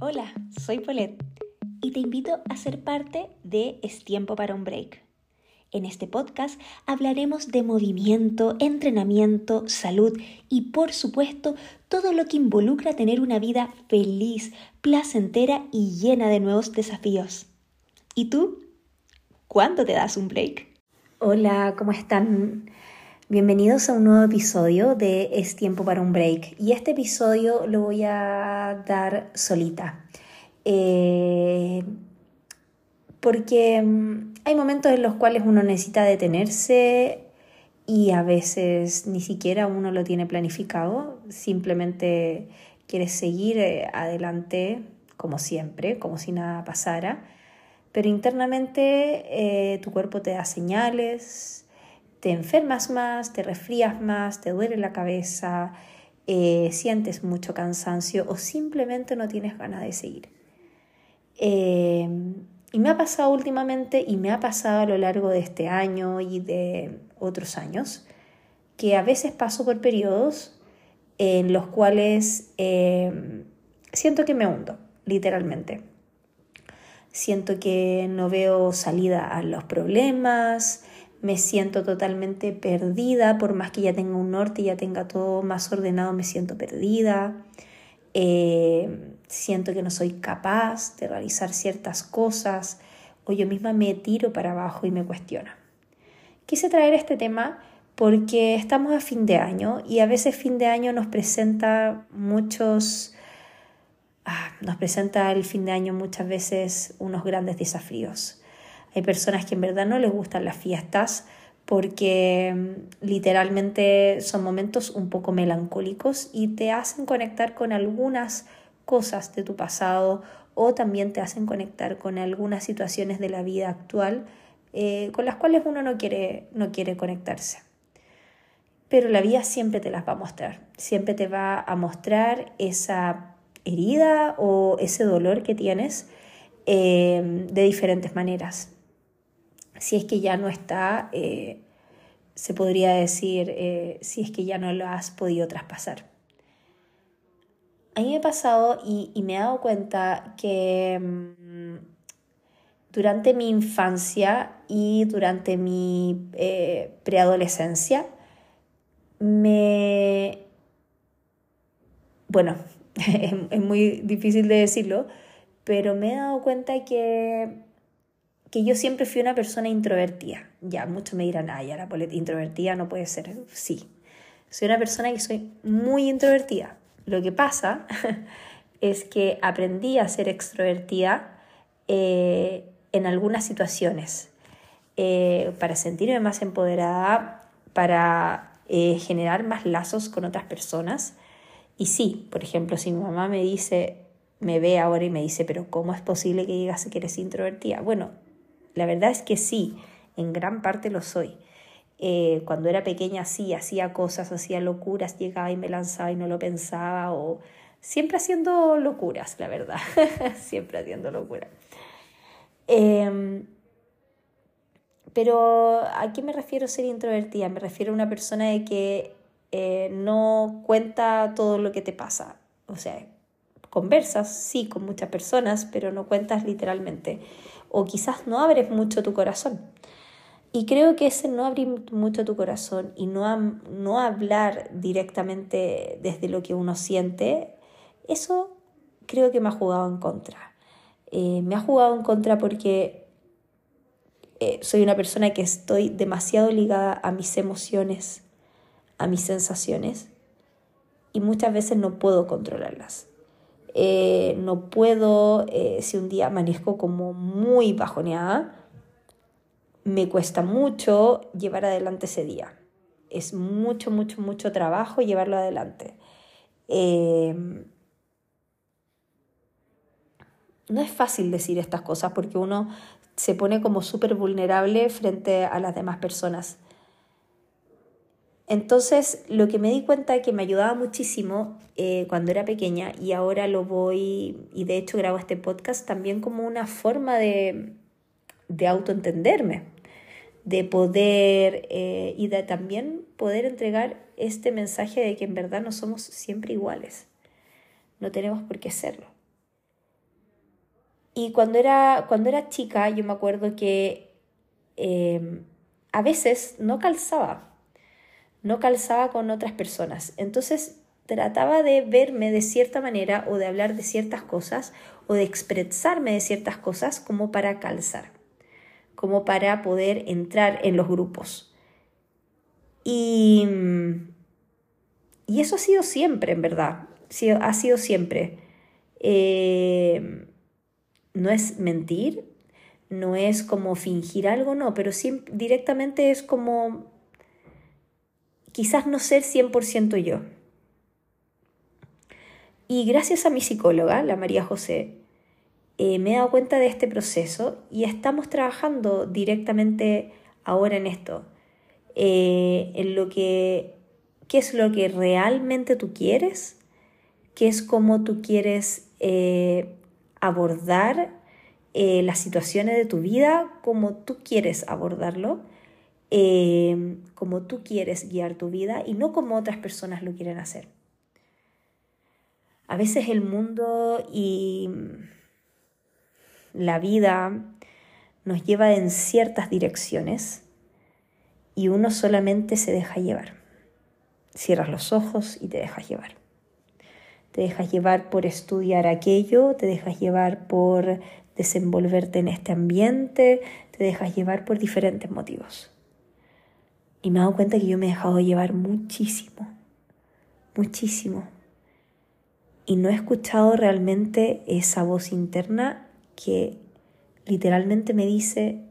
Hola, soy Paulette y te invito a ser parte de Es tiempo para un break. En este podcast hablaremos de movimiento, entrenamiento, salud y por supuesto todo lo que involucra tener una vida feliz, placentera y llena de nuevos desafíos. ¿Y tú? ¿Cuándo te das un break? Hola, ¿cómo están? Bienvenidos a un nuevo episodio de Es tiempo para un break. Y este episodio lo voy a dar solita. Eh, porque mm, hay momentos en los cuales uno necesita detenerse y a veces ni siquiera uno lo tiene planificado. Simplemente quieres seguir eh, adelante como siempre, como si nada pasara. Pero internamente eh, tu cuerpo te da señales, te enfermas más, te resfrías más, te duele la cabeza, eh, sientes mucho cansancio o simplemente no tienes ganas de seguir. Eh, y me ha pasado últimamente y me ha pasado a lo largo de este año y de otros años que a veces paso por periodos en los cuales eh, siento que me hundo, literalmente. Siento que no veo salida a los problemas, me siento totalmente perdida, por más que ya tenga un norte y ya tenga todo más ordenado, me siento perdida. Eh, siento que no soy capaz de realizar ciertas cosas o yo misma me tiro para abajo y me cuestiono. Quise traer este tema porque estamos a fin de año y a veces fin de año nos presenta muchos, ah, nos presenta el fin de año muchas veces unos grandes desafíos. Hay personas que en verdad no les gustan las fiestas porque mm, literalmente son momentos un poco melancólicos y te hacen conectar con algunas cosas de tu pasado o también te hacen conectar con algunas situaciones de la vida actual eh, con las cuales uno no quiere, no quiere conectarse. Pero la vida siempre te las va a mostrar, siempre te va a mostrar esa herida o ese dolor que tienes eh, de diferentes maneras si es que ya no está, eh, se podría decir, eh, si es que ya no lo has podido traspasar. A mí me ha pasado y, me he dado cuenta que mm, durante mi infancia y durante mi eh, preadolescencia, me... Bueno, es muy difícil de decirlo, pero me he dado cuenta que que yo siempre fui una persona introvertida. Ya, muchos me dirán, ay, ahora introvertida no puede ser. Sí, soy una persona que soy muy introvertida. Lo que pasa es que aprendí a ser extrovertida eh, en algunas situaciones eh, para sentirme más empoderada, para eh, generar más lazos con otras personas. Y sí, por ejemplo, si mi mamá me dice, me ve ahora y me dice, pero ¿cómo es posible que digas que eres introvertida? Bueno, la verdad es que sí, en gran parte lo soy. Eh, cuando era pequeña sí, hacía cosas, hacía locuras, llegaba y me lanzaba y no lo pensaba, o siempre haciendo locuras, la verdad, siempre haciendo locuras. Em, pero ¿a qué me refiero ser introvertida? Me refiero a una persona de que eh, no cuenta todo lo que te pasa. O sea, conversas, sí, con muchas personas, pero no cuentas literalmente o quizás no abres mucho tu corazón. Y creo que ese no abrir mucho tu corazón y no, no hablar directamente desde lo que uno siente, eso creo que me ha jugado en contra. Eh, me ha jugado en contra porque eh, soy una persona que estoy demasiado ligada a mis emociones, a mis sensaciones, y muchas veces no puedo controlarlas. Eh, no puedo, eh, si un día amanezco como muy bajoneada, me cuesta mucho llevar adelante ese día. Es mucho, mucho, mucho trabajo llevarlo adelante. Em, no es fácil decir estas cosas porque uno se pone como súper vulnerable frente a las demás personas. Entonces, lo que me di cuenta que me ayudaba muchísimo eh, cuando era pequeña y ahora lo voy, y de hecho grabo este podcast también como una forma de, de autoentenderme, de poder eh, y de también poder entregar este mensaje de que en verdad no somos siempre iguales, no tenemos por qué serlo. Y cuando era, cuando era chica, yo me acuerdo que eh, a veces no calzaba, no calzaba con otras personas. Entonces trataba de verme de cierta manera o de hablar de ciertas cosas o de expresarme de ciertas cosas como para calzar, como para poder entrar en los grupos. Y, y eso ha sido siempre, en verdad, ha sido siempre. Eh, no es mentir, no es como fingir algo, no, pero directamente es como quizás no ser 100% yo. Y gracias a mi psicóloga, la María José, eh, me he dado cuenta de este proceso y estamos trabajando directamente ahora en esto, eh, en lo que, qué es lo que realmente tú quieres, qué es cómo tú quieres eh, abordar las situaciones de tu vida, como tú quieres abordarlo, como tú quieres guiar tu vida y no como otras personas lo quieren hacer. A veces el mundo y la vida nos lleva en ciertas direcciones y uno solamente se deja llevar. Cierras los ojos y te dejas llevar. Te dejas llevar por estudiar aquello, te dejas llevar por desenvolverte en este ambiente, te dejas llevar por diferentes motivos. Y me he dado cuenta que yo me he dejado llevar muchísimo, muchísimo. Y no he escuchado realmente esa voz interna que literalmente me dice,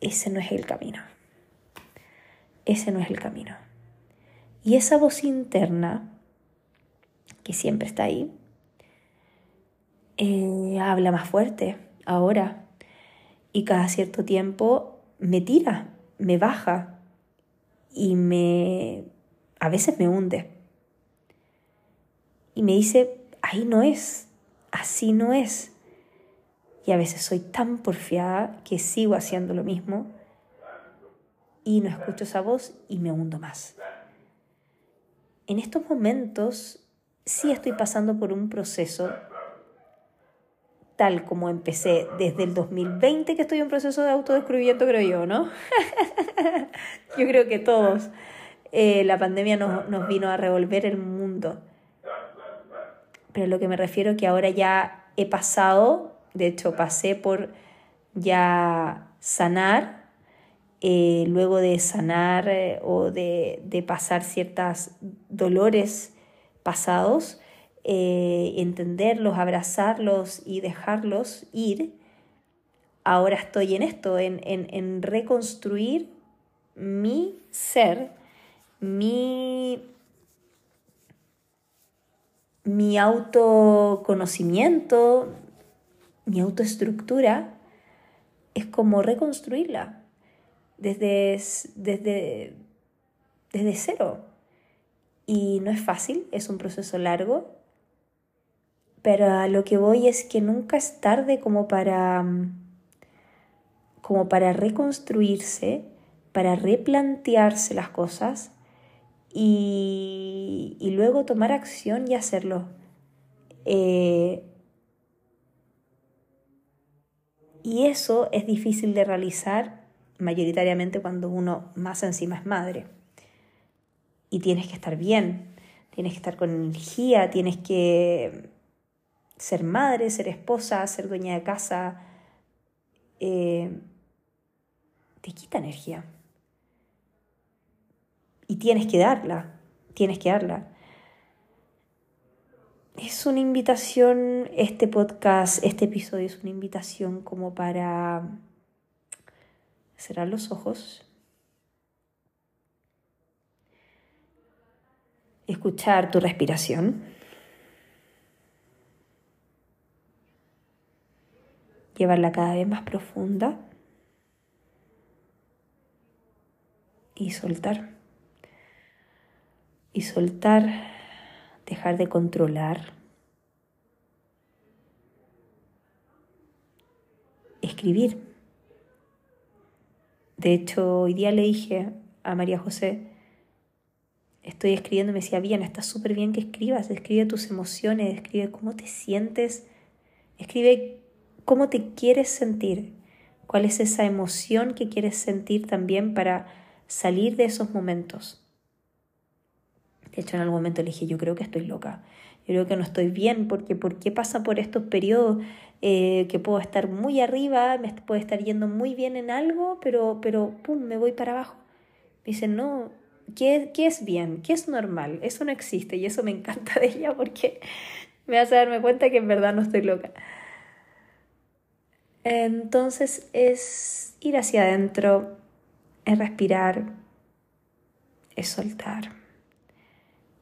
ese no es el camino, ese no es el camino. Y esa voz interna, que siempre está ahí, eh, habla más fuerte ahora. Y cada cierto tiempo me tira, me baja y me a veces me hunde y me dice, ahí no es, así no es. Y a veces soy tan porfiada que sigo haciendo lo mismo y no escucho esa voz y me hundo más. En estos momentos sí estoy pasando por un proceso tal como empecé desde el 2020 que estoy en proceso de autodescubrimiento, creo yo, ¿no? yo creo que todos. Eh, la pandemia nos, nos vino a revolver el mundo pero lo que me refiero es que ahora ya he pasado, de hecho pasé por ya sanar, eh, luego de sanar eh, o de, pasar ciertos dolores pasados, eh, entenderlos, abrazarlos y dejarlos ir, ahora estoy en esto, en, en reconstruir mi ser, mi mi autoconocimiento, mi autoestructura, es como reconstruirla desde, desde, desde cero. Y no es fácil, es un proceso largo, pero a lo que voy es que nunca es tarde como para, como para reconstruirse, para replantearse las cosas y, luego tomar acción y hacerlo. Eh, y eso es difícil de realizar mayoritariamente cuando uno más encima es madre. Y tienes que estar bien, tienes que estar con energía, tienes que ser madre, ser esposa, ser dueña de casa. Eh, te quita energía y tienes que darla, tienes que darla. Es una invitación, este podcast, este episodio es una invitación como para cerrar los ojos, escuchar tu respiración, llevarla cada vez más profunda y soltar y soltar, dejar de controlar, escribir. De hecho, hoy día le dije a María José, estoy escribiendo, me decía, bien, está súper bien que escribas, escribe tus emociones, escribe cómo te sientes, escribe cómo te quieres sentir, cuál es esa emoción que quieres sentir también para salir de esos momentos. De hecho, en algún momento le dije, yo creo que estoy loca, yo creo que no estoy bien, porque ¿por qué pasa por estos periodos eh, que puedo estar muy arriba, me puedo estar yendo muy bien en algo, pero, pero pum, me voy para abajo? Me dice, no, ¿qué, ¿qué es bien? ¿Qué es normal? Eso no existe y eso me encanta de ella porque me hace darme cuenta que en verdad no estoy loca. Entonces es ir hacia adentro, es respirar, es soltar.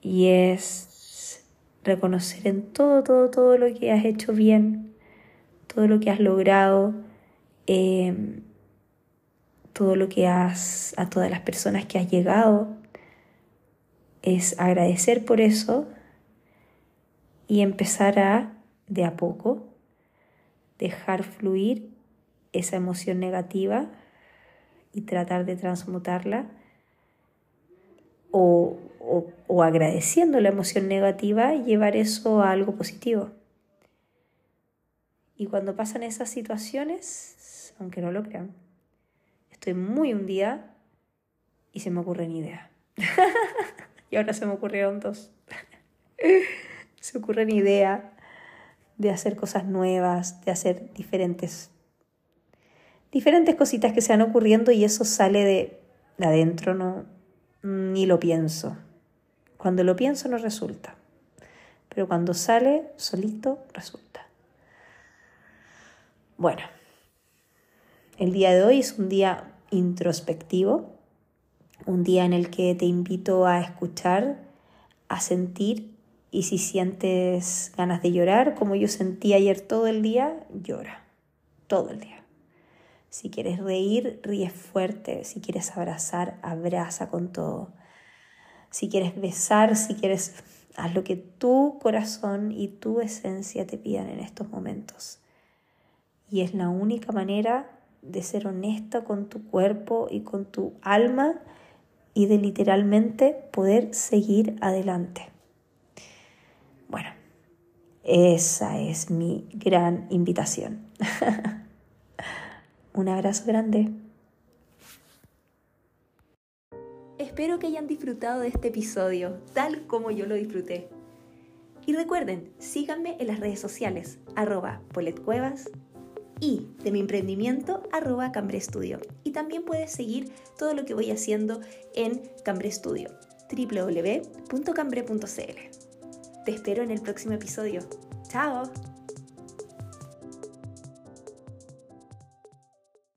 Y es reconocer en todo, todo, todo lo que has hecho bien, todo lo que has logrado, em, todo lo que has, a todas las personas que has llegado. Es agradecer por eso y empezar a, de a poco, dejar fluir esa emoción negativa y tratar de transmutarla o, o, agradeciendo la emoción negativa llevar eso a algo positivo. Y cuando pasan esas situaciones, aunque no lo crean, estoy muy un día y se me ocurren ideas. y ahora se me ocurrieron dos. se ocurren ideas de hacer cosas nuevas, de hacer diferentes, diferentes cositas que se van ocurriendo y eso sale de, adentro, no, ni lo pienso. Cuando lo pienso no resulta, pero cuando sale solito resulta. Bueno, el día de hoy es un día introspectivo, un día en el que te invito a escuchar, a sentir y si sientes ganas de llorar, como yo sentí ayer todo el día, llora. Todo el día. Si quieres reír, ríe fuerte. Si quieres abrazar, abraza con todo. Si quieres besar, si quieres, haz lo que tu corazón y tu esencia te pidan en estos momentos. Y es la única manera de ser honesta con tu cuerpo y con tu alma y de literalmente poder seguir adelante. Esa es mi gran invitación. Un abrazo grande. Espero que hayan disfrutado de este episodio tal como yo lo disfruté. Y recuerden, síganme en las redes sociales, arroba poletcuevas y de mi emprendimiento, arroba Cambre. Y también puedes seguir todo lo que voy haciendo en Cambre Studio, www.cambre.cl. Te espero en el próximo episodio. ¡Chao!